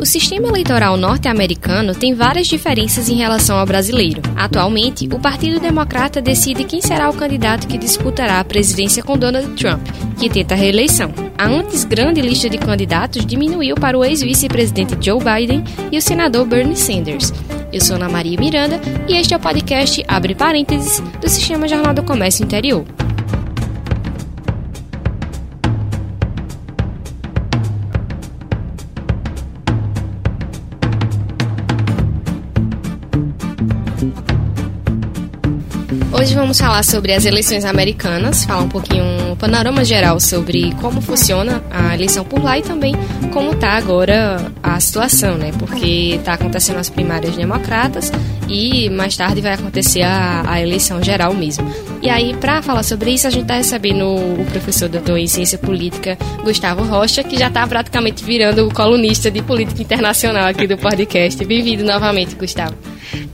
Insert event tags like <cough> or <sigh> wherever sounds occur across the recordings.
O sistema eleitoral norte-americano tem várias diferenças em relação ao brasileiro. Atualmente, o Partido Democrata decide quem será o candidato que disputará a presidência com Donald Trump, que tenta a reeleição. A antes grande lista de candidatos diminuiu para o ex-vice-presidente Joe Biden e o senador Bernie Sanders. Eu sou Ana Maria Miranda e este é o podcast Abre Parênteses do Sistema Jornal do Comércio Interior. Hoje vamos falar sobre as eleições americanas, falar um pouquinho, um panorama geral sobre como funciona a eleição por lá e também como está agora a situação, né? Porque está acontecendo as primárias democratas e mais tarde vai acontecer a, a eleição geral mesmo. E aí, para falar sobre isso, a gente está recebendo o professor doutor em ciência política, Gustavo Rocha, que já está praticamente virando o colunista de política internacional aqui do podcast. Bem-vindo novamente, Gustavo.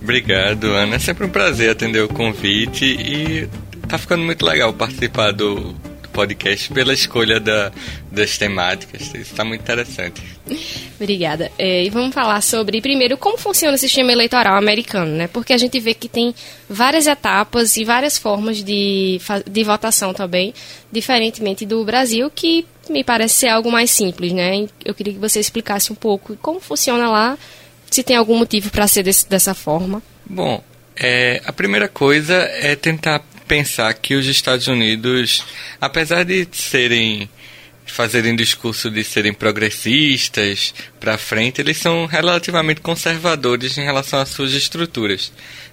Obrigado, Ana. É sempre um prazer atender o convite e tá ficando muito legal participar do podcast pela escolha da, das temáticas. Isso está muito interessante. Obrigada. É, e vamos falar sobre, primeiro, como funciona o sistema eleitoral americano, né? Porque a gente vê que tem várias etapas e várias formas de, de votação também, diferentemente do Brasil, que me parece ser algo mais simples, né? Eu queria que você explicasse um pouco como funciona lá se tem algum motivo para ser desse, dessa forma? Bom, é, a primeira coisa é tentar pensar que os Estados Unidos, apesar de serem fazerem discurso de serem progressistas para frente, eles são relativamente conservadores em relação às suas estruturas.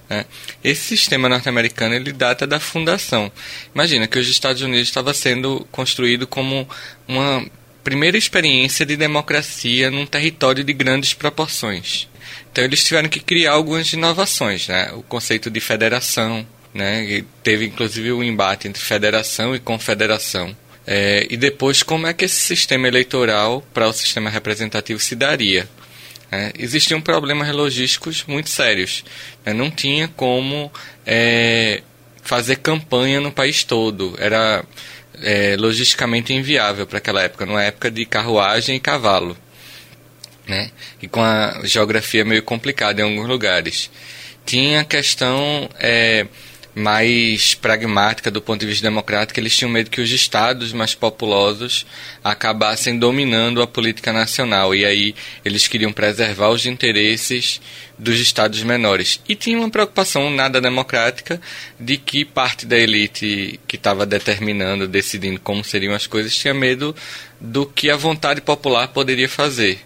Né? Esse sistema norte-americano ele data da fundação. Imagina que os Estados Unidos estava sendo construído como uma primeira experiência de democracia num território de grandes proporções. Então eles tiveram que criar algumas inovações, né? O conceito de federação, né? E teve inclusive um embate entre federação e confederação. É, e depois como é que esse sistema eleitoral para o sistema representativo se daria. É, existiam problemas logísticos muito sérios. Né? Não tinha como é, fazer campanha no país todo. Era é, logisticamente inviável para aquela época, numa época de carruagem e cavalo né? E com a geografia meio complicada em alguns lugares. Tinha a questão é, mais pragmática do ponto de vista democrático, eles tinham medo que os estados mais populosos acabassem dominando a política nacional e aí eles queriam preservar os interesses dos estados menores. E tinha uma preocupação nada democrática de que parte da elite que estava determinando, decidindo como seriam as coisas, tinha medo do que a vontade popular poderia fazer.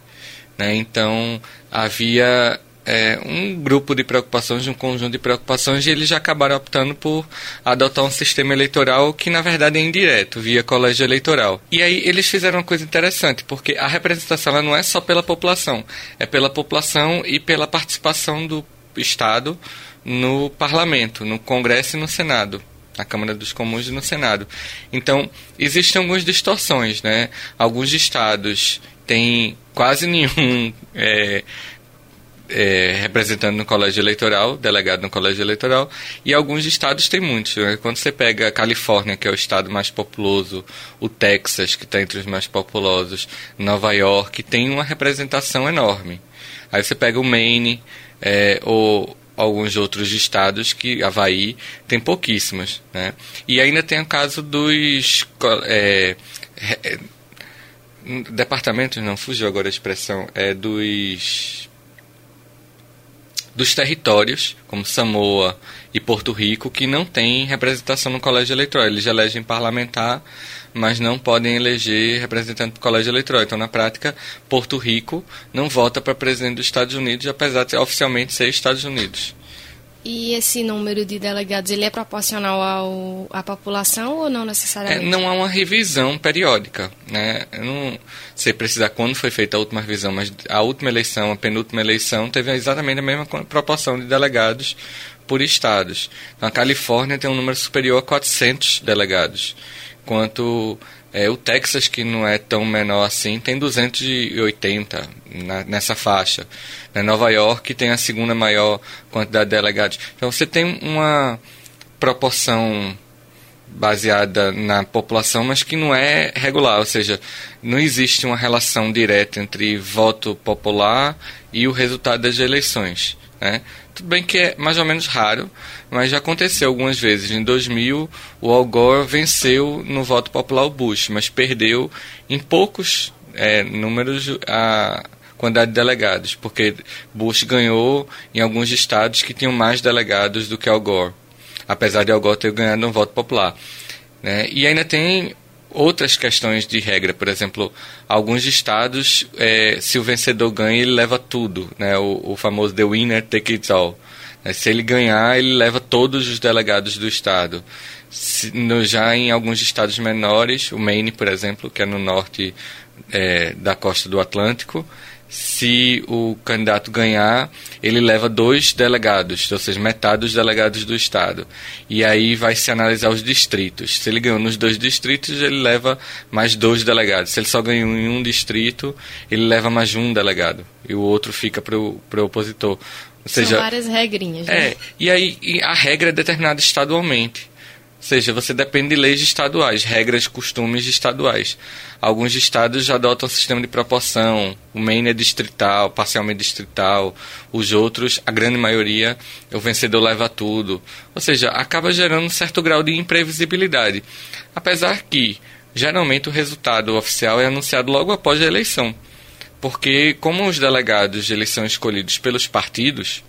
Né? Então havia é, um grupo de preocupações, um conjunto de preocupações, e eles já acabaram optando por adotar um sistema eleitoral que, na verdade, é indireto, via colégio eleitoral. E aí eles fizeram uma coisa interessante, porque a representação ela não é só pela população, é pela população e pela participação do Estado no parlamento, no Congresso e no Senado na Câmara dos Comuns e no Senado. Então, existem algumas distorções, né? Alguns estados têm quase nenhum <laughs> é, é, representante no colégio eleitoral, delegado no colégio eleitoral, e alguns estados têm muitos. Né? Quando você pega a Califórnia, que é o estado mais populoso, o Texas, que está entre os mais populosos, Nova York, tem uma representação enorme. Aí você pega o Maine, é, ou alguns outros estados que Havaí tem pouquíssimos, né? E ainda tem o caso dos é, é, departamentos, não fugiu agora a expressão, é dos dos territórios, como Samoa e Porto Rico, que não têm representação no colégio eleitoral. Eles elegem parlamentar, mas não podem eleger representante do colégio eleitoral. Então, na prática, Porto Rico não vota para presidente dos Estados Unidos, apesar de oficialmente ser Estados Unidos. E esse número de delegados, ele é proporcional ao, à população ou não necessariamente? É, não há uma revisão periódica, né? Eu não sei precisar quando foi feita a última revisão, mas a última eleição, a penúltima eleição, teve exatamente a mesma proporção de delegados por estados. Na Califórnia tem um número superior a 400 delegados, enquanto é, o Texas, que não é tão menor assim, tem 280 na, nessa faixa. Na Nova York tem a segunda maior quantidade de delegados. Então você tem uma proporção baseada na população, mas que não é regular, ou seja, não existe uma relação direta entre voto popular e o resultado das eleições. Né? Tudo bem que é mais ou menos raro, mas já aconteceu algumas vezes. Em 2000, o Al Gore venceu no voto popular o Bush, mas perdeu em poucos é, números a quantidade de delegados, porque Bush ganhou em alguns estados que tinham mais delegados do que Al Gore apesar de Al Gore ter ganhado um voto popular. Né? E ainda tem outras questões de regra, por exemplo, alguns estados, é, se o vencedor ganha, ele leva tudo, né? o, o famoso The Winner Take It All. Né? Se ele ganhar, ele leva todos os delegados do estado. Se, no, já em alguns estados menores, o Maine, por exemplo, que é no norte é, da costa do Atlântico, se o candidato ganhar, ele leva dois delegados, ou seja, metade dos delegados do Estado. E aí vai se analisar os distritos. Se ele ganhou nos dois distritos, ele leva mais dois delegados. Se ele só ganhou em um distrito, ele leva mais um delegado. E o outro fica para o opositor. Ou seja, São várias regrinhas. Né? É, e aí a regra é determinada estadualmente. Ou seja, você depende de leis estaduais, regras, costumes estaduais. Alguns estados já adotam um sistema de proporção, o Maine é distrital, parcialmente distrital, os outros, a grande maioria, o vencedor leva tudo. Ou seja, acaba gerando um certo grau de imprevisibilidade. Apesar que, geralmente, o resultado oficial é anunciado logo após a eleição. Porque, como os delegados eles são escolhidos pelos partidos,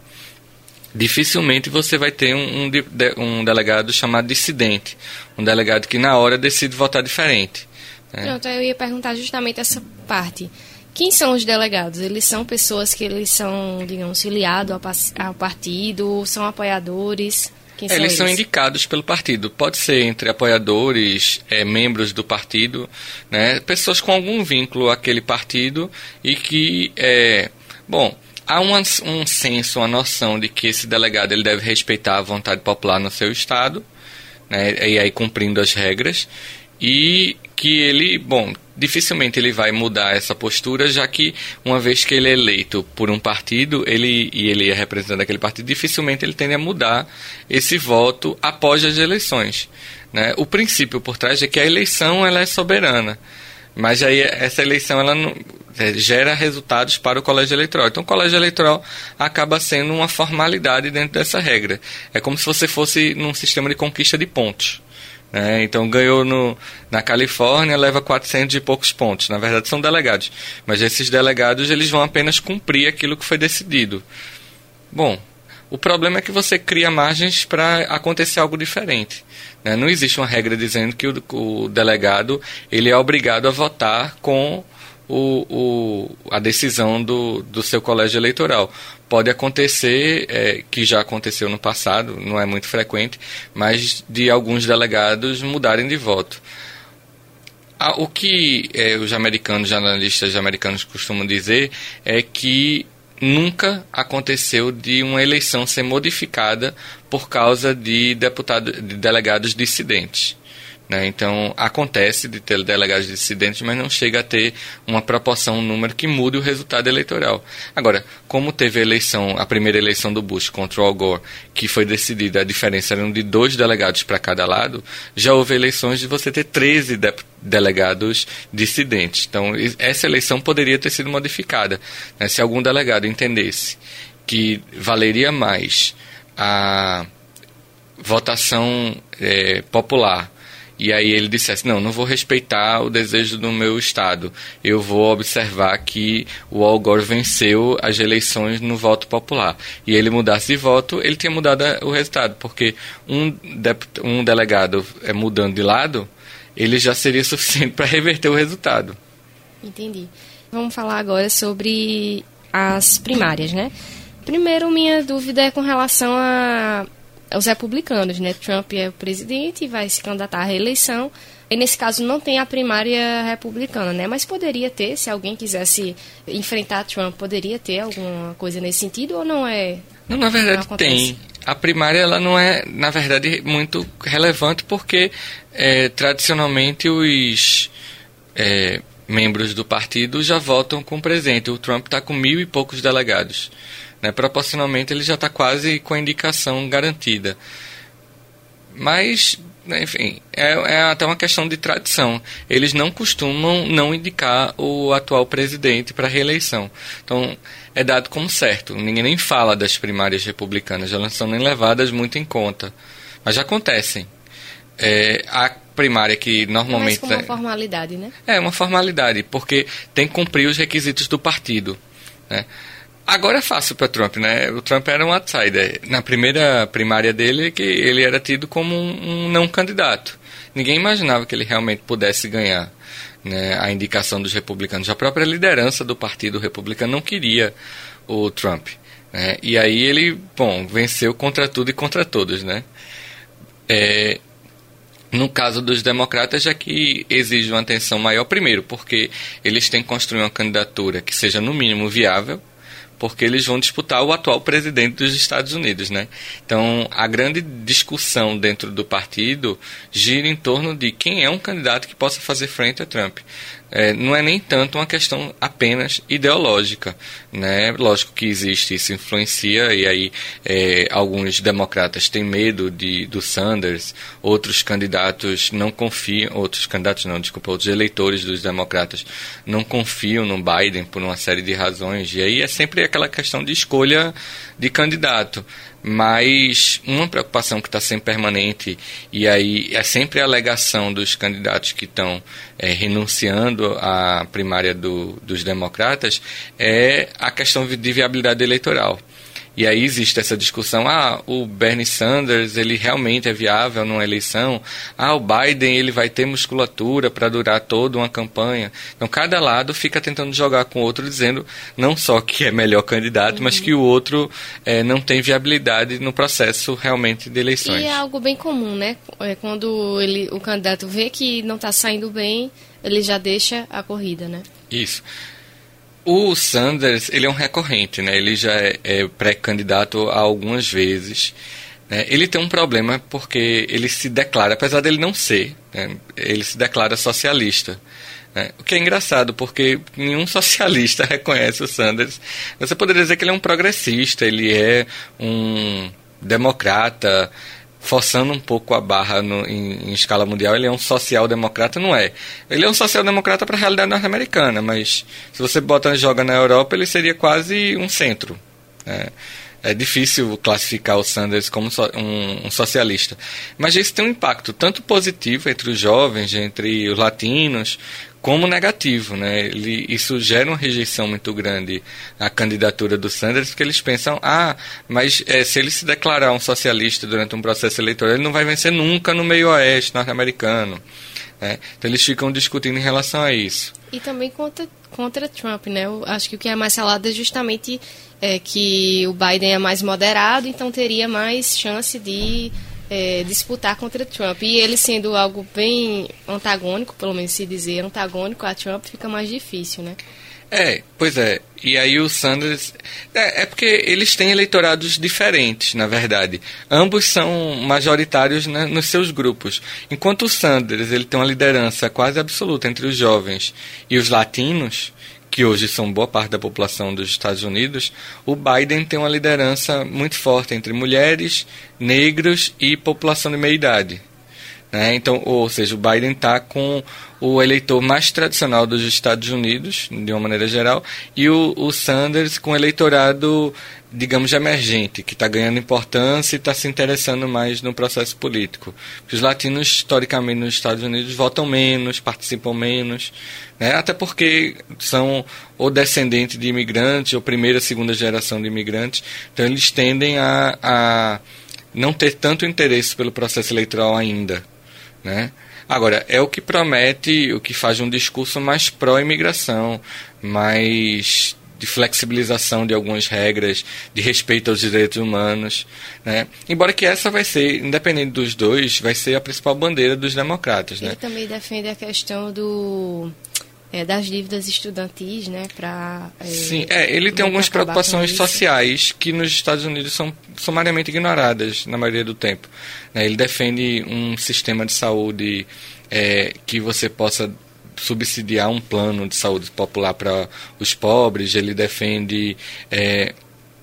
dificilmente você vai ter um, um, um, delegado chamado dissidente, um delegado que na hora decide votar diferente. Né? Pronto, eu ia perguntar justamente essa parte. Quem são os delegados? Eles são pessoas que eles são, digamos, filiados ao, partido, são apoiadores? São eles, eles, são indicados pelo partido. Pode ser entre apoiadores, é, membros do partido, né, pessoas com algum vínculo àquele partido e que, é, bom, há um, um senso, uma noção de que esse delegado ele deve respeitar a vontade popular no seu estado, né, e aí cumprindo as regras, e que ele, bom, dificilmente ele vai mudar essa postura, já que uma vez que ele é eleito por um partido, ele e ele é representante daquele partido, dificilmente ele tende a mudar esse voto após as eleições. Né? O princípio por trás é que a eleição ela é soberana. Mas aí essa eleição ela não, é, gera resultados para o colégio eleitoral. Então o colégio eleitoral acaba sendo uma formalidade dentro dessa regra. É como se você fosse num sistema de conquista de pontos. Né? Então ganhou no, na Califórnia, leva 400 e poucos pontos. Na verdade são delegados. Mas esses delegados eles vão apenas cumprir aquilo que foi decidido. Bom, o problema é que você cria margens para acontecer algo diferente. Né? Não existe uma regra dizendo que o, o, delegado ele é obrigado a votar com o, o, a decisão do, do seu colégio eleitoral. Pode acontecer, é, que já aconteceu no passado, não é muito frequente, mas de alguns delegados mudarem de voto. Ah, o que é, os americanos, jornalistas americanos costumam dizer é que nunca aconteceu de uma eleição ser modificada por causa de deputados, de delegados dissidentes. Né? Então, acontece de ter delegados dissidentes, mas não chega a ter uma proporção, um número que mude o resultado eleitoral. Agora, como teve a eleição, a primeira eleição do Bush contra o Al Gore, que foi decidida, a diferença era de dois delegados para cada lado, já houve eleições de você ter 13 de delegados dissidentes. Então, essa eleição poderia ter sido modificada. Né? Se algum delegado entendesse que valeria mais a votação é, popular e aí ele dissesse: Não, não vou respeitar o desejo do meu Estado. Eu vou observar que o Al Gore venceu as eleições no voto popular. E ele mudasse de voto, ele tinha mudado o resultado, porque um, um delegado é, mudando de lado, ele já seria <laughs> suficiente para reverter o resultado. Entendi. Vamos falar agora sobre as primárias, né? Primeiro, minha dúvida é com relação a os republicanos, né? Trump é o presidente e vai se candidatar à reeleição. E nesse caso não tem a primária republicana, né? Mas poderia ter, se alguém quisesse enfrentar Trump, poderia ter alguma coisa nesse sentido ou não é? Não, na verdade não tem. A primária ela não é, na verdade, muito relevante porque é, tradicionalmente os é, membros do partido já votam com presente. O Trump está com mil e poucos delegados. Né? Proporcionalmente ele já está quase com a indicação garantida. Mas enfim, é, é, até uma questão de tradição. Eles não costumam não indicar o atual presidente para reeleição. Então, é dado como certo. Ninguém nem fala das primárias republicanas, elas não são nem levadas muito em conta. Mas já acontecem. É, a primária que normalmente. É uma formalidade, né? É, uma formalidade, porque tem que cumprir os requisitos do partido. Né? Agora é fácil para Trump, né? O Trump era um outsider. Na primeira primária dele, que ele era tido como um, não candidato. Ninguém imaginava que ele realmente pudesse ganhar né, a indicação dos republicanos. A própria liderança do Partido Republicano não queria o Trump. Né? E aí ele, bom, venceu contra tudo e contra todos, né? É, no caso dos democratas, já que exige uma atenção maior, primeiro, porque eles têm que construir uma candidatura que seja no mínimo viável, porque eles vão disputar o atual presidente dos Estados Unidos, né? Então, a grande discussão dentro do partido gira em torno de quem é um candidato que possa fazer frente a Trump é, não é nem tanto uma questão apenas ideológica. Né? Lógico que existe, isso influencia, e aí é, alguns democratas têm medo de, do Sanders, outros candidatos não confiam, outros candidatos não, desculpa, outros eleitores dos democratas não confiam no Biden por uma série de razões, e aí é sempre aquela questão de escolha de candidato mas uma preocupação que está sempre permanente, e aí é sempre a alegação dos candidatos que estão é, renunciando à primária do, dos democratas, é a questão de viabilidade eleitoral. E aí existe essa discussão, ah, o Bernie Sanders, ele realmente é viável numa eleição? Ah, o Biden, ele vai ter musculatura para durar toda uma campanha. Então, cada lado fica tentando jogar com o outro, dizendo não só que é melhor candidato, uhum. mas que o outro é, não tem viabilidade no processo realmente de eleições. E é algo bem comum, né? É quando ele, o candidato vê que não está saindo bem, ele já deixa a corrida, né? Isso. O Sanders, ele é um recorrente, né? Ele já é, é pré-candidato algumas vezes. Né? Ele tem um problema porque ele se declara, apesar dele não ser, né? ele se declara socialista. Né? O que é engraçado, porque nenhum <laughs> socialista reconhece o Sanders. Você poderia dizer que ele é um progressista, ele é um democrata, forçando um pouco a barra no, em, em, escala mundial, ele é um social-democrata, não é. Ele é um social-democrata para a realidade norte-americana, mas se você bota joga na Europa, ele seria quase um centro. Né? É difícil classificar o Sanders como um, um, socialista. Mas isso tem um impacto tanto positivo entre os jovens, entre os latinos, como negativo, né? Ele, isso gera uma rejeição muito grande à candidatura do Sanders, porque eles pensam, ah, mas é, se ele se declarar um socialista durante um processo eleitoral, ele não vai vencer nunca no meio oeste norte-americano. Né? Então eles ficam discutindo em relação a isso. E também contra, contra Trump, né? Eu acho que o que é mais falado é justamente é, que o Biden é mais moderado, então teria mais chance de é, disputar contra Trump. E ele sendo algo bem antagônico, pelo menos se dizer antagônico a Trump, fica mais difícil, né? É, pois é. E aí o Sanders. É, é, porque eles têm eleitorados diferentes, na verdade. Ambos são majoritários né, nos seus grupos. Enquanto o Sanders ele tem uma liderança quase absoluta entre os jovens e os latinos, que hoje são boa parte da população dos Estados Unidos, o Biden tem uma liderança muito forte entre mulheres, negros e população de meia idade. Né? Então, ou seja, o Biden está com o eleitor mais tradicional dos Estados Unidos, de uma maneira geral, e o, o Sanders com o eleitorado, digamos, emergente, que está ganhando importância e está se interessando mais no processo político. Os latinos, historicamente, nos Estados Unidos votam menos, participam menos, né? até porque são ou descendentes de imigrantes, ou primeira, segunda geração de imigrantes, então eles tendem a, a não ter tanto interesse pelo processo eleitoral ainda. Né? Agora, é o que promete, o que faz um discurso mais pró-imigração, mais de flexibilização de algumas regras, de respeito aos direitos humanos, né? Embora que essa vai ser, independente dos dois, vai ser a principal bandeira dos democratas, Ele né? também defende a questão do é, das dívidas estudantis, né? Pra, é, Sim, é, ele tem algumas preocupações sociais que nos Estados Unidos são sumariamente ignoradas na maioria do tempo. Né? Ele defende um sistema de saúde é, que você possa subsidiar um plano de saúde popular para os pobres. Ele defende é,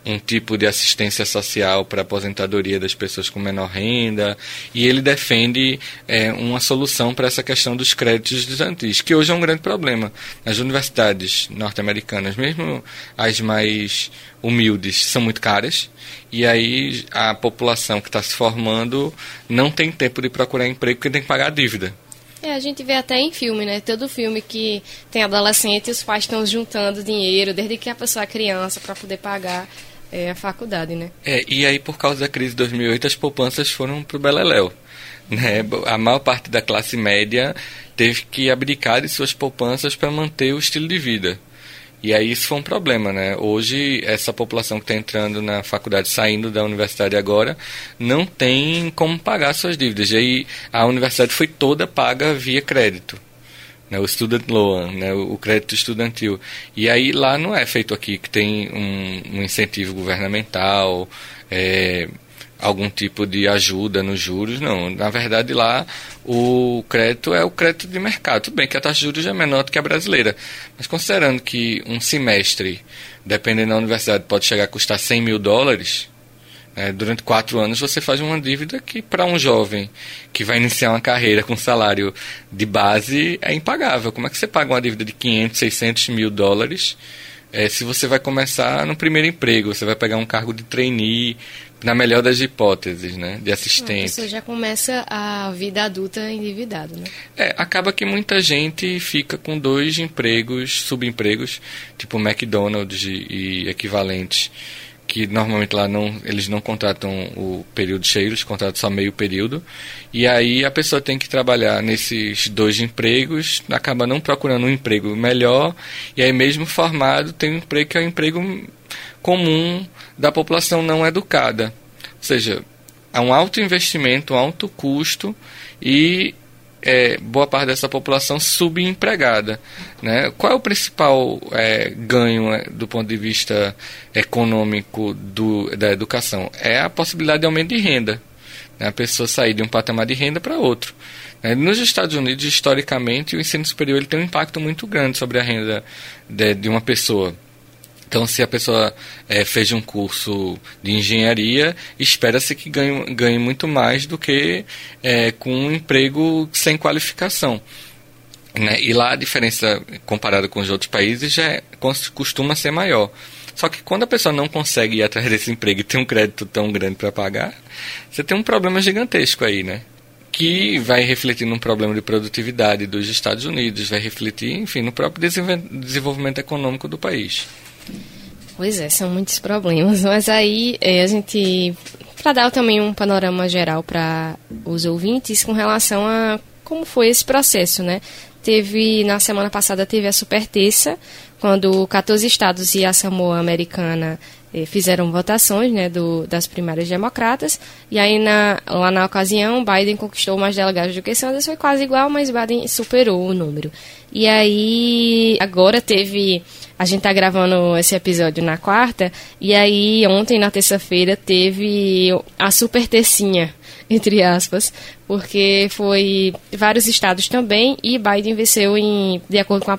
um tipo de assistência social para aposentadoria das pessoas com menor renda, e ele defende é, uma solução para essa questão dos créditos estudantis, que hoje é um grande problema. Nas universidades norte-americanas, mesmo as mais humildes, são muito caras, e aí a população que está se formando não tem tempo de procurar emprego porque tem que pagar a dívida. É, a gente vê até em filme, né? Todo filme que tem adolescente, os pais estão juntando dinheiro desde que a pessoa é criança para poder pagar é, a faculdade, né? É, e aí por causa da crise de 2008 as poupanças foram pro beleléu. Né? A maior parte da classe média teve que abdicar de suas poupanças para manter o estilo de vida. E aí isso foi um problema, né? Hoje, essa população que está entrando na faculdade, saindo da universidade agora, não tem como pagar suas dívidas. E aí a universidade foi toda paga via crédito. Né, o student loan, né, o crédito estudantil. E aí lá não é feito aqui, que tem um, um incentivo governamental, é, algum tipo de ajuda nos juros, não. Na verdade, lá o crédito é o crédito de mercado. Tudo bem que a taxa de juros é menor do que a brasileira, mas considerando que um semestre, dependendo da universidade, pode chegar a custar 100 mil dólares, né, durante quatro anos você faz uma dívida que, para um jovem que vai iniciar uma carreira com salário de base, é impagável. Como é que você paga uma dívida de 500, 600 mil dólares? É, se você vai começar no primeiro emprego, você vai pegar um cargo de trainee, na melhor das hipóteses, né, de assistente. Você já começa a vida adulta endividado, né? É, acaba que muita gente fica com dois empregos, subempregos, tipo McDonald's e, e equivalentes, que normalmente lá não, eles não contratam o período cheio, eles contratam só meio período. E aí a pessoa tem que trabalhar nesses dois empregos, acaba não procurando um emprego melhor, e aí mesmo formado tem um emprego que é um emprego comum da população não educada. Ou seja, há um alto investimento, um alto custo e é, boa parte dessa população subempregada. Né? Qual é o principal é, ganho é, do ponto de vista econômico do, da educação? É a possibilidade de aumento de renda. Né? A pessoa sair de um patamar de renda para outro. Né? Nos Estados Unidos, historicamente, o ensino superior ele tem um impacto muito grande sobre a renda de, de uma pessoa. Então, se a pessoa é, fez um curso de engenharia, espera-se que ganhe, ganhe muito mais do que é, com um emprego sem qualificação. Né? E lá a diferença, comparada com os outros países, já é, costuma ser maior. Só que quando a pessoa não consegue ir atrás desse emprego e tem um crédito tão grande para pagar, você tem um problema gigantesco aí, né? Que vai refletir num problema de produtividade dos Estados Unidos, vai refletir, enfim, no próprio desenvolvimento econômico do país. Pois é, são muitos problemas, <laughs> mas aí é, a gente, para dar também um panorama geral para os ouvintes com relação a como foi esse processo, né? Teve, na semana passada, teve a super terça, quando 14 estados e a Samoa Americana fizeram votações né, do, das primárias democratas, e aí na, lá na ocasião Biden conquistou mais delegados do que Sanders, foi quase igual, mas Biden superou o número. E aí agora teve a gente tá gravando esse episódio na quarta, e aí ontem, na terça-feira, teve a super tercinha, <laughs> entre aspas, porque foi vários estados também, e Biden venceu em, de acordo com a,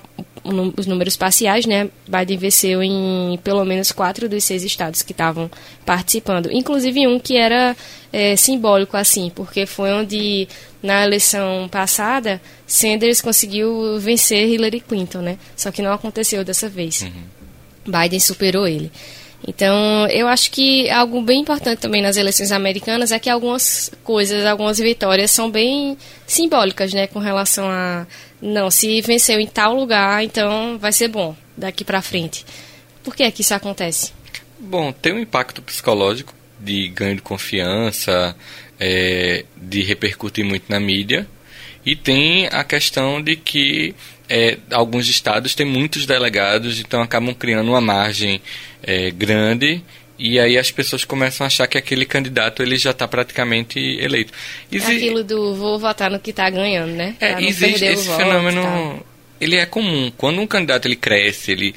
os números parciais, né? Biden venceu em pelo menos quatro dos seis estados que estavam participando, inclusive um que era é, simbólico assim, porque foi onde na eleição passada Sanders conseguiu vencer Hillary Clinton, né? Só que não aconteceu dessa vez. Uhum. Biden superou ele. Então, eu acho que algo bem importante também nas eleições americanas é que algumas coisas, algumas vitórias são bem simbólicas, né, com relação a não, se venceu em tal lugar, então vai ser bom daqui para frente. Por que é que isso acontece? Bom, tem um impacto psicológico de ganho de confiança, é, de repercutir muito na mídia, e tem a questão de que é, alguns estados têm muitos delegados, então acabam criando uma margem é, grande e aí as pessoas começam a achar que aquele candidato ele já está praticamente eleito. Exi... É aquilo do vou votar no que está ganhando, né? É, existe esse fenômeno. Ele é comum. Quando um candidato ele cresce, ele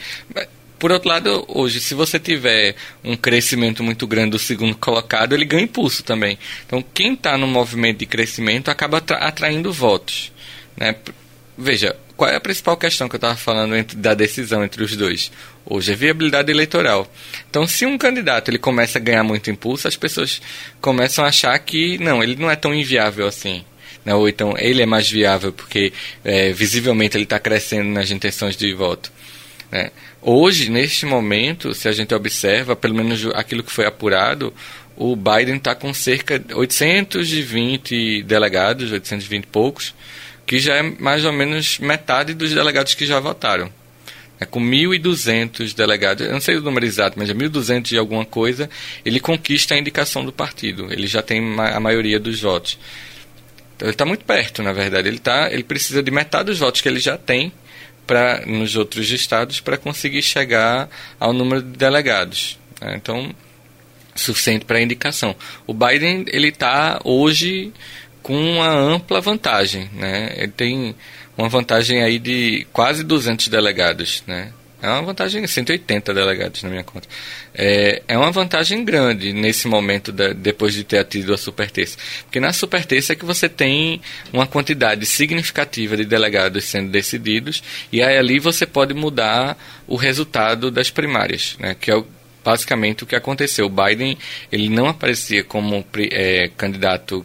por outro lado, hoje, se você tiver um crescimento muito grande do segundo colocado, ele ganha impulso também. Então, quem está no movimento de crescimento acaba atraindo votos. Né? Veja, qual é a principal questão que eu estava falando entre, da decisão entre os dois? Hoje é viabilidade eleitoral. Então, se um candidato ele começa a ganhar muito impulso, as pessoas começam a achar que não, ele não é tão inviável assim. Né? Ou então ele é mais viável porque é, visivelmente ele está crescendo nas intenções de voto. Né? Hoje, neste momento, se a gente observa, pelo menos aquilo que foi apurado, o Biden está com cerca de 820 delegados, 820 e poucos, que já é mais ou menos metade dos delegados que já votaram. É, com 1.200 delegados, eu não sei o número exato, mas é 1.200 e alguma coisa, ele conquista a indicação do partido. Ele já tem a maioria dos votos. Então ele está muito perto, na verdade. Ele, tá, ele precisa de metade dos votos que ele já tem pra, nos outros estados para conseguir chegar ao número de delegados. Né? Então, suficiente para indicação. O Biden ele está hoje com uma ampla vantagem, né? Ele tem uma vantagem aí de quase 200 delegados, né? É uma vantagem, 180 delegados na minha conta. É, é uma vantagem grande nesse momento, da, depois de ter tido a superterça. Porque na superterça é que você tem uma quantidade significativa de delegados sendo decididos, e aí ali você pode mudar o resultado das primárias, né? que é o, basicamente o que aconteceu. O Biden ele não aparecia como é, candidato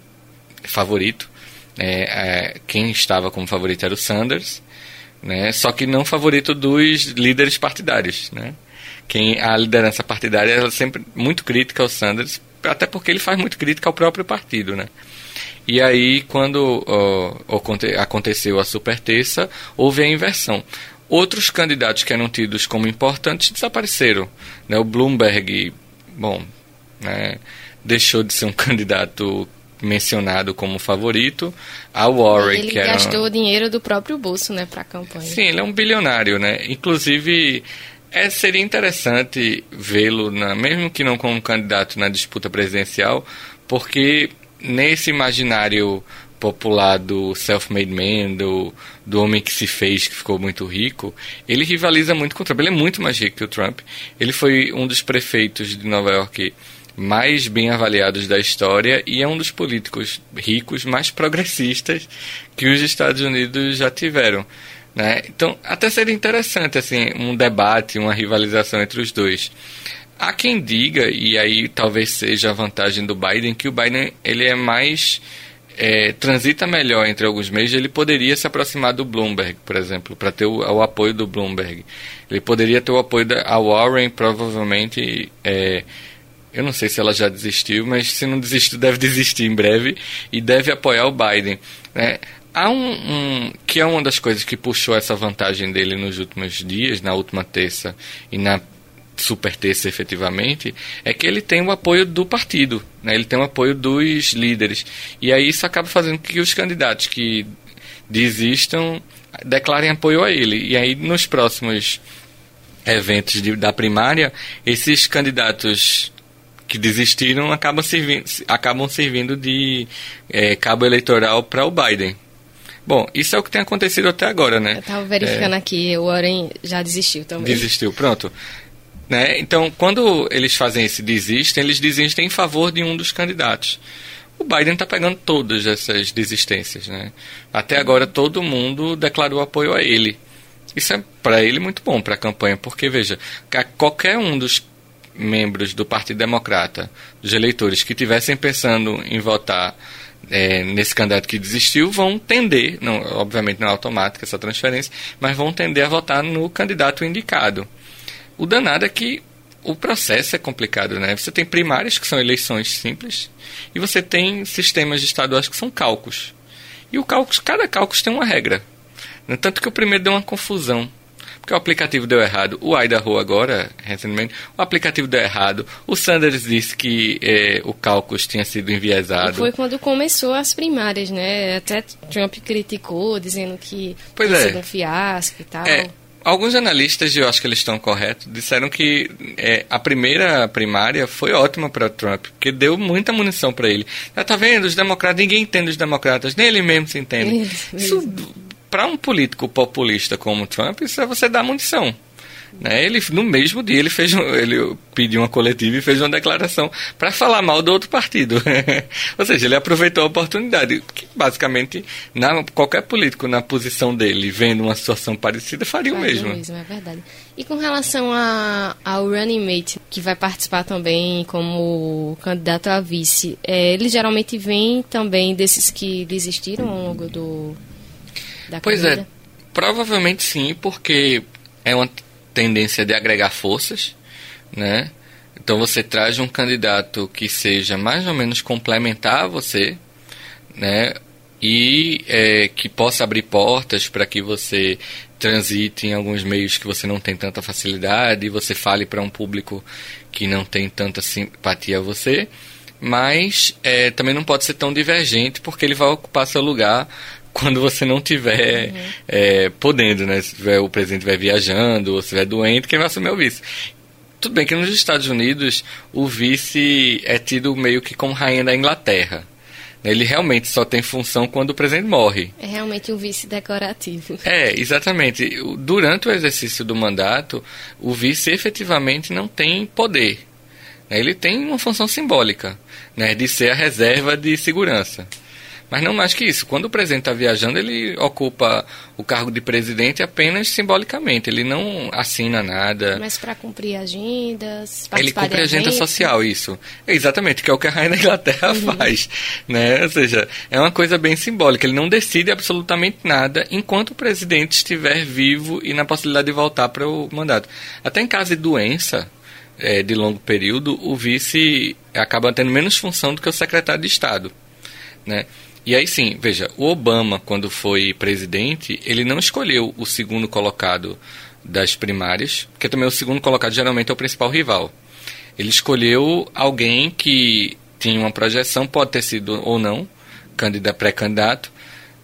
favorito. É, é, quem estava como favorito era o Sanders, né? só que não favorito dos líderes partidários. Né? Quem, a liderança partidária é sempre muito crítica ao Sanders, até porque ele faz muito crítica ao próprio partido. Né? E aí, quando aconteceu a superterça, houve a inversão. Outros candidatos que eram tidos como importantes desapareceram. Né? O Bloomberg, bom, né, deixou de ser um <laughs> candidato mencionado como favorito. A Warren, ele que era... gastou o dinheiro do próprio bolso, né, para a campanha. Sim, ele é um bilionário, né? Inclusive, é, seria interessante vê-lo, mesmo que não como candidato na disputa presidencial, porque nesse imaginário popular do self-made man, do, do homem que se fez, que ficou muito rico, ele rivaliza muito com o Trump. Ele é muito mais rico que o Trump. Ele foi um dos prefeitos de Nova York mais bem avaliados da história e é um dos políticos ricos mais progressistas que os Estados Unidos já tiveram. Né? Então, até seria interessante assim, um debate, uma rivalização entre os dois. Há quem diga, e aí talvez seja a vantagem do Biden, que o Biden ele é mais é, transita melhor entre alguns meios, ele poderia se aproximar do Bloomberg, por exemplo, para ter o, o, apoio do Bloomberg. Ele poderia ter o apoio da Warren, provavelmente. É, eu não sei se ela já desistiu, mas se não desistiu, deve desistir em breve e deve apoiar o Biden. Né? Há um, um, que é uma das coisas que puxou essa vantagem dele nos últimos dias, na última terça e na super terça efetivamente, é que ele tem o apoio do partido, né? ele tem o apoio dos líderes. E aí isso acaba fazendo com que os candidatos que desistam declarem apoio a ele. E aí nos próximos eventos de, da primária, esses candidatos que desistiram acabam servindo, acabam servindo de é, cabo eleitoral para o Biden. Bom, isso é o que tem acontecido até agora, né? Eu estava verificando é, aqui, o Warren já desistiu também. Desistiu, pronto. Né? Então, quando eles fazem esse desistem, eles desistem em favor de um dos candidatos. O Biden está pegando todas essas desistências. Né? Até agora, todo mundo declarou apoio a ele. Isso é para ele muito bom para a campanha, porque veja, qualquer um dos membros do Partido Democrata, dos eleitores que tivessem pensando em votar é, nesse candidato que desistiu, vão tender, não, obviamente não é automática essa transferência, mas vão tender a votar no candidato indicado. O danado é que o processo é complicado, né? Você tem primárias, que são eleições simples, e você tem sistemas estaduais que são cálculos. E o cálculo, cada cálculo tem uma regra. Tanto que o primeiro deu uma confusão. Porque o aplicativo deu errado. O Idaho agora, recentemente, o aplicativo deu errado. O Sanders disse que eh, o cálculo tinha sido enviesado. E foi quando começou as primárias, né? Até Trump criticou, dizendo que pois tinha é. sido um fiasco e tal. É. Alguns analistas, e eu acho que eles estão corretos, disseram que é, a primeira primária foi ótima para Trump, porque deu muita munição para ele. Já tá vendo, os democratas, ninguém entende os democratas, nem ele mesmo se entende. Isso, para um político populista como Trump, isso é você dar munição. Né? Ele, no mesmo dia, ele fez um, ele pediu uma coletiva e fez uma declaração para falar mal do outro partido. <laughs> Ou seja, ele aproveitou a oportunidade. Que basicamente, na, qualquer político na posição dele, vendo uma situação parecida, faria, o mesmo. o mesmo. É verdade. E com relação a, ao running mate, que vai participar também como candidato a vice, é, ele geralmente vem também desses que existiram ao longo do, da pois corrida? é, provavelmente sim, porque é uma tendência de agregar forças, né? Então você traz um candidato que seja mais ou menos complementar a você, né? E é, que possa abrir portas para que você transite em alguns meios que você não tem tanta facilidade, e você fale para um público que não tem tanta simpatia a você, mas é, também não pode ser tão divergente porque ele vai ocupar seu lugar quando você não tiver uhum. é, podendo, né? Se o presidente estiver viajando ou se estiver doente, quem vai assumir é o vice. Tudo bem que nos Estados Unidos o vice é tido meio que como rainha da Inglaterra. Ele realmente só tem função quando o presidente morre. É realmente um vice decorativo. É, exatamente. Durante o exercício do mandato, o vice efetivamente não tem poder. Ele tem uma função simbólica, né, de ser a reserva de segurança. Mas não mais que isso. Quando o presidente está viajando, ele ocupa o cargo de presidente apenas simbolicamente. Ele não assina nada. Mas para cumprir agendas, Ele cumpre agenda social, isso. Exatamente, que é o que a Rainha da Inglaterra uhum. faz. Né? Ou seja, é uma coisa bem simbólica. Ele não decide absolutamente nada enquanto o presidente estiver vivo e na possibilidade de voltar para o mandato. Até em caso de doença, é, de longo período, o vice acaba tendo menos função do que o secretário de Estado. Né? E aí sim, veja, o Obama, quando foi presidente, ele não escolheu o segundo colocado das primárias, porque também o segundo colocado geralmente é o principal rival. Ele escolheu alguém que tinha uma projeção, pode ter sido ou não, pré-candidato,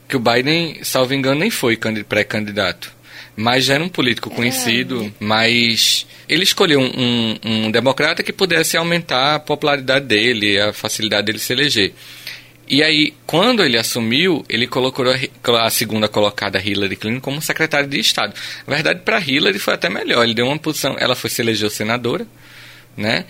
que o Biden, salvo engano, nem foi pré-candidato. Mas já era um político conhecido, é. mas ele escolheu um, um, um democrata que pudesse aumentar a popularidade dele, a facilidade dele se eleger. E aí, quando ele assumiu, ele colocou a segunda colocada, Hillary Clinton, como secretária de Estado. Na verdade, para Hillary foi até melhor. Ele deu uma posição. Ela foi se elegeu senadora, né?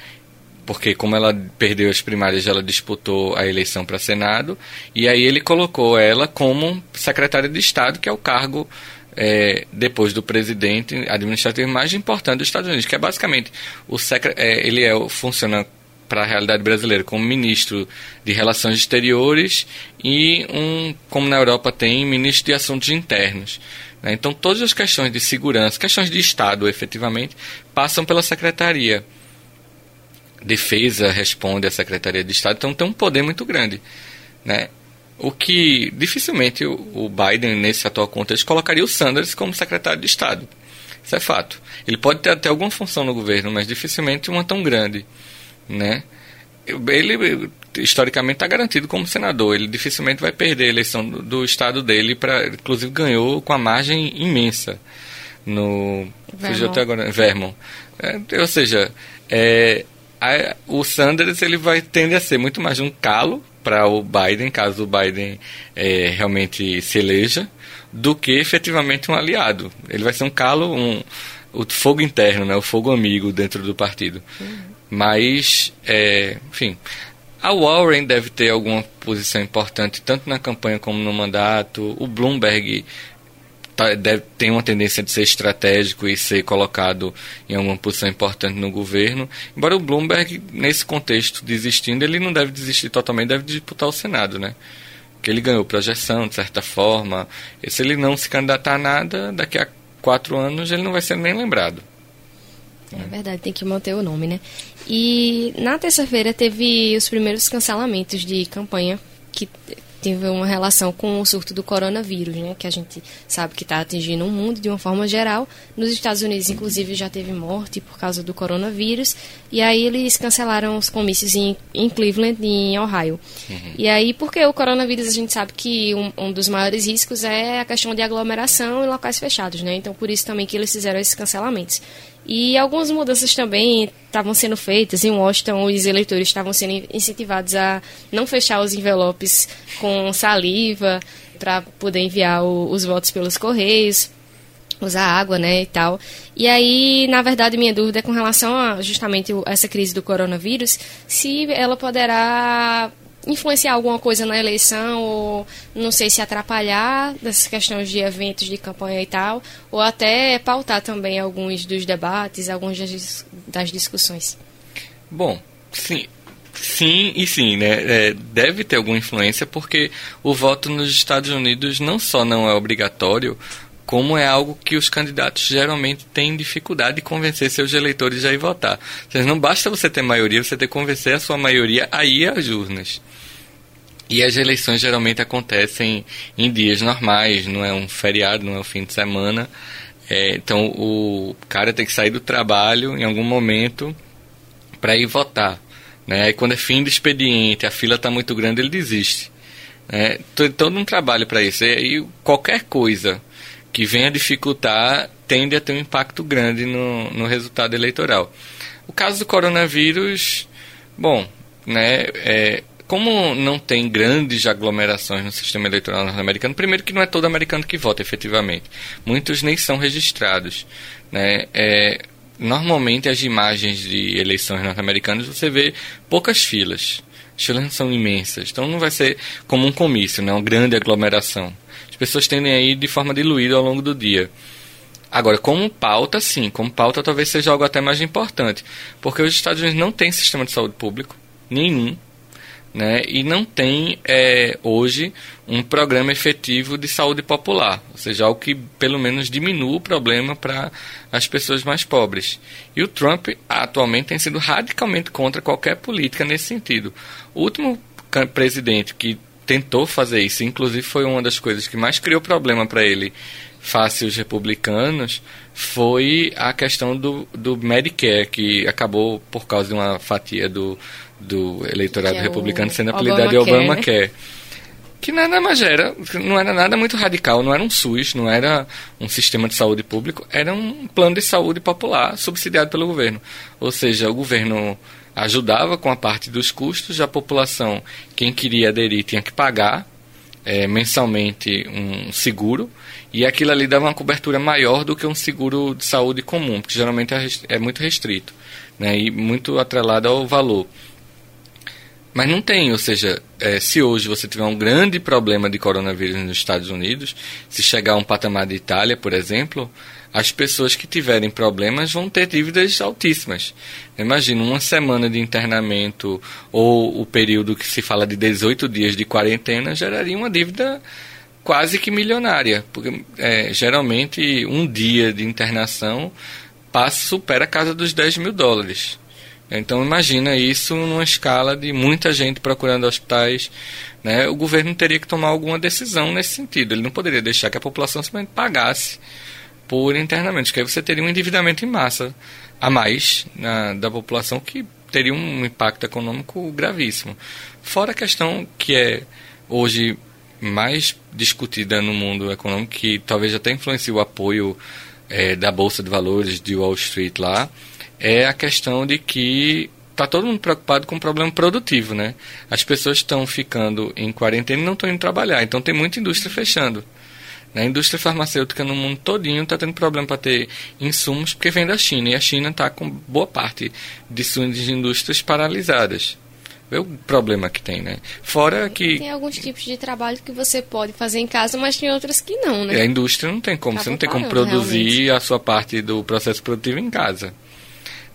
Porque, como ela perdeu as primárias, ela disputou a eleição para Senado. E aí, ele colocou ela como secretária de Estado, que é o cargo é, depois do presidente administrativo mais importante dos Estados Unidos, que é basicamente o secre é, ele é funciona para a realidade brasileira, como ministro de Relações Exteriores e um, como na Europa tem, ministro de Assuntos Internos. Né? Então, todas as questões de segurança, questões de Estado, efetivamente, passam pela Secretaria. Defesa responde à Secretaria de Estado, então tem um poder muito grande. Né? O que dificilmente o Biden, nesse atual contexto, colocaria o Sanders como secretário de Estado. Isso é fato. Ele pode ter até alguma função no governo, mas dificilmente uma tão grande né? Ele historicamente está garantido como senador. Ele dificilmente vai perder a eleição do, do estado dele. Pra, inclusive ganhou com a margem imensa no fugiu até agora Vermont. É, ou seja, é, a, o Sanders ele vai tender a ser muito mais um calo para o Biden, caso o Biden é, realmente se eleja, do que efetivamente um aliado. Ele vai ser um calo, um, o fogo interno, né, o fogo amigo dentro do partido. Uhum. Mas, é, enfim, a Warren deve ter alguma posição importante, tanto na campanha como no mandato. O Bloomberg tá, deve, tem uma tendência de ser estratégico e ser colocado em alguma posição importante no governo. Embora o Bloomberg, nesse contexto, desistindo, ele não deve desistir totalmente, deve disputar o Senado, né? Porque ele ganhou projeção, de certa forma. E se ele não se candidatar a nada, daqui a quatro anos ele não vai ser nem lembrado. É verdade, tem que manter o nome, né? E na terça-feira teve os primeiros cancelamentos de campanha que teve uma relação com o surto do coronavírus, né? Que a gente sabe que está atingindo o mundo de uma forma geral. Nos Estados Unidos, inclusive, já teve morte por causa do coronavírus. E aí eles cancelaram os comícios em, em Cleveland e em Ohio. Uhum. E aí, porque o coronavírus, a gente sabe que um, um, dos maiores riscos é a questão de aglomeração em locais fechados, né? Então, por isso também que eles fizeram esses cancelamentos. E algumas mudanças também estavam sendo feitas. Em Washington, os eleitores estavam sendo incentivados a não fechar os envelopes com saliva para poder enviar o, os votos pelos correios. usar água, né, e tal. E aí, na verdade, minha dúvida é com relação a justamente essa crise do coronavírus, se ela poderá influenciar alguma coisa na eleição, ou não sei se atrapalhar dessas questões de eventos de campanha e tal, ou até pautar também alguns dos debates, algumas das discussões. Bom, sim, Sim e sim, né? É, deve ter alguma influência porque o voto nos Estados Unidos não só não é obrigatório, como é algo que os candidatos geralmente têm dificuldade de convencer seus eleitores a ir votar. Seja, não basta você ter maioria, você ter que convencer a sua maioria a ir às urnas. E as eleições geralmente acontecem em dias normais, não é um feriado, não é um fim de semana. É, então o cara tem que sair do trabalho em algum momento para ir votar. Né? Aí quando é fim de expediente, a fila está muito grande, ele desiste. Né? Todo um trabalho para isso. E qualquer coisa que venha dificultar tende a ter um impacto grande no, no resultado eleitoral. O caso do coronavírus, bom, né, é, como não tem grandes aglomerações no sistema eleitoral norte-americano, primeiro que não é todo americano que vota efetivamente. Muitos nem são registrados. Né? É, normalmente as imagens de eleições norte-americanas você vê poucas filas. Filas são imensas. Então não vai ser como um comício, né? uma grande aglomeração. As pessoas tendem a ir de forma diluída ao longo do dia. Agora, como pauta, sim, como pauta talvez seja algo até mais importante, porque os Estados Unidos não têm sistema de saúde público, nenhum, né, e não tem é, hoje um programa efetivo de saúde popular, ou seja, algo que pelo menos diminua o problema para as pessoas mais pobres. E o Trump atualmente tem sido radicalmente contra qualquer política nesse sentido. O último presidente que tentou fazer isso, inclusive foi uma das coisas que mais criou problema para ele face os republicanos, foi a questão do, do Medicare, que acabou por causa de uma fatia do, do eleitorado é republicano sendo apelidado de Obamacare. Que nada mais era, não era nada muito radical, não era um SUS, não era um sistema de saúde público, era um plano de saúde popular subsidiado pelo governo. Ou seja, o governo ajudava com a parte dos custos, a população, quem queria aderir, tinha que pagar é, mensalmente um seguro, e aquilo ali dava uma cobertura maior do que um seguro de saúde comum, porque geralmente é, é muito restrito né, e muito atrelado ao valor. Mas não tem, ou seja, é, se hoje você tiver um grande problema de coronavírus nos Estados Unidos, se chegar a um patamar de Itália, por exemplo, as pessoas que tiverem problemas vão ter dívidas altíssimas. Imagina uma semana de internamento ou o período que se fala de 18 dias de quarentena geraria uma dívida quase que milionária, porque é, geralmente um dia de internação passa supera a casa dos 10 mil dólares. Então imagina isso numa escala de muita gente procurando hospitais. Né? O governo teria que tomar alguma decisão nesse sentido. Ele não poderia deixar que a população simplesmente pagasse por internamento, porque aí você teria um endividamento em massa a mais na, da população que teria um impacto econômico gravíssimo. Fora a questão que é hoje mais discutida no mundo econômico, que talvez até influencie o apoio é, da Bolsa de Valores de Wall Street lá, é a questão de que está todo mundo preocupado com o problema produtivo, né? As pessoas estão ficando em quarentena e não estão indo trabalhar, então tem muita indústria fechando. A indústria farmacêutica no mundo todinho está tendo problema para ter insumos porque vem da China e a China está com boa parte de suas indústrias paralisadas. Vê o problema que tem, né? Fora que. Tem alguns tipos de trabalho que você pode fazer em casa, mas tem outros que não, né? A indústria não tem como. Tá você não tem como produzir realmente. a sua parte do processo produtivo em casa.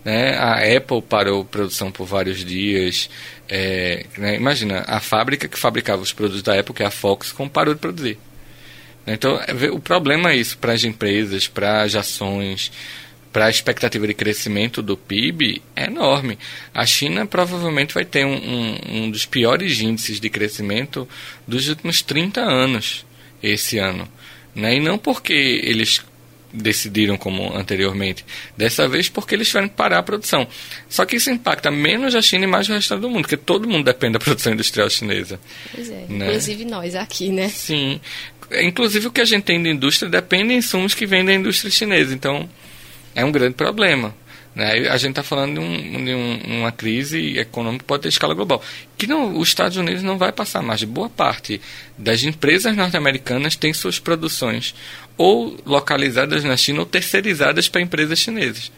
Né? A Apple parou produção por vários dias. É, né? Imagina, a fábrica que fabricava os produtos da Apple, que é a Foxconn, parou de produzir. Então, é, o problema é isso para as empresas, para as ações, para a expectativa de crescimento do PIB é enorme. A China provavelmente vai ter um, um, um dos piores índices de crescimento dos últimos 30 anos esse ano. Né? E não porque eles decidiram como anteriormente. Dessa vez porque eles tiveram que parar a produção. Só que isso impacta menos a China e mais o restante do mundo, porque todo mundo depende da produção industrial chinesa. Pois é, né? inclusive nós aqui, né? Sim. Inclusive o que a gente tem de indústria depende de insumos que vêm da indústria chinesa. Então, é um grande problema. Né? A gente está falando de, um, de um, uma crise econômica que pode ter escala global. Que não, os Estados Unidos não vai passar mais. Boa parte das empresas norte-americanas tem suas produções ou localizadas na China ou terceirizadas para empresas chinesas.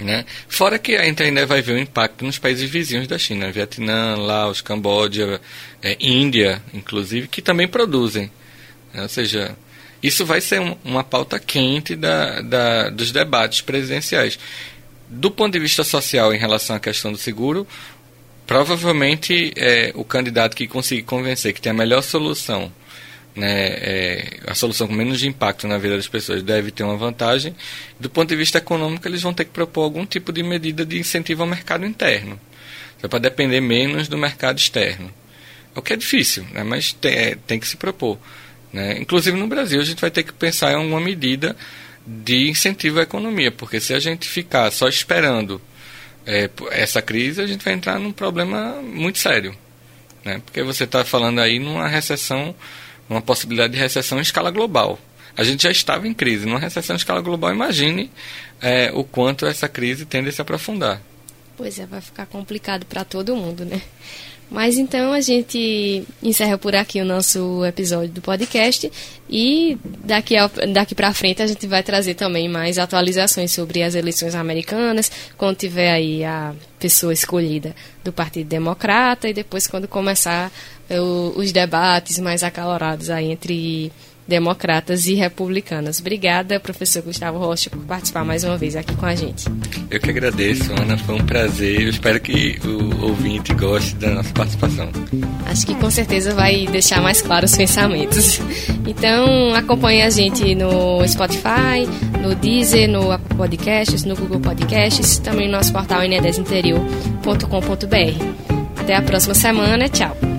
Né? Fora que a gente ainda vai ver o impacto nos países vizinhos da China, Vietnã, Laos, Camboja, é, Índia, inclusive, que também produzem. Né? Ou seja, isso vai ser um, uma pauta quente da, da, dos debates presidenciais. Do ponto de vista social, em relação à questão do seguro, provavelmente é, o candidato que conseguir convencer que tem a melhor solução né, é, a solução com menos impacto na vida das pessoas deve ter uma vantagem. Do ponto de vista econômico, eles vão ter que propor algum tipo de medida de incentivo ao mercado interno, para depender menos do mercado externo. O que é difícil, né, mas tem, é, tem que se propor. Né? Inclusive no Brasil, a gente vai ter que pensar em alguma medida de incentivo à economia, porque se a gente ficar só esperando é, essa crise, a gente vai entrar num problema muito sério. Né? Porque você está falando aí numa recessão uma possibilidade de recessão em escala global. A gente já estava em crise, numa recessão em escala global, imagine é, o quanto essa crise tende a se aprofundar. Pois é, vai ficar complicado para todo mundo, né? Mas então a gente encerra por aqui o nosso episódio do podcast e daqui, daqui para frente a gente vai trazer também mais atualizações sobre as eleições americanas, quando tiver aí a pessoa escolhida do Partido Democrata e depois quando começar o, os debates mais acalorados aí entre democratas e republicanas. Obrigada, professor Gustavo Rocha, por participar mais uma vez aqui com a gente. Eu que agradeço, Ana. Foi um prazer. Eu espero que o ouvinte goste da nossa participação. Acho que com certeza vai deixar mais claros os pensamentos. Então, acompanhe a gente no Spotify, no Deezer, no Apple Podcasts, no Google Podcasts, também no nosso portal enedesinterior.com.br. Até a próxima semana. Tchau.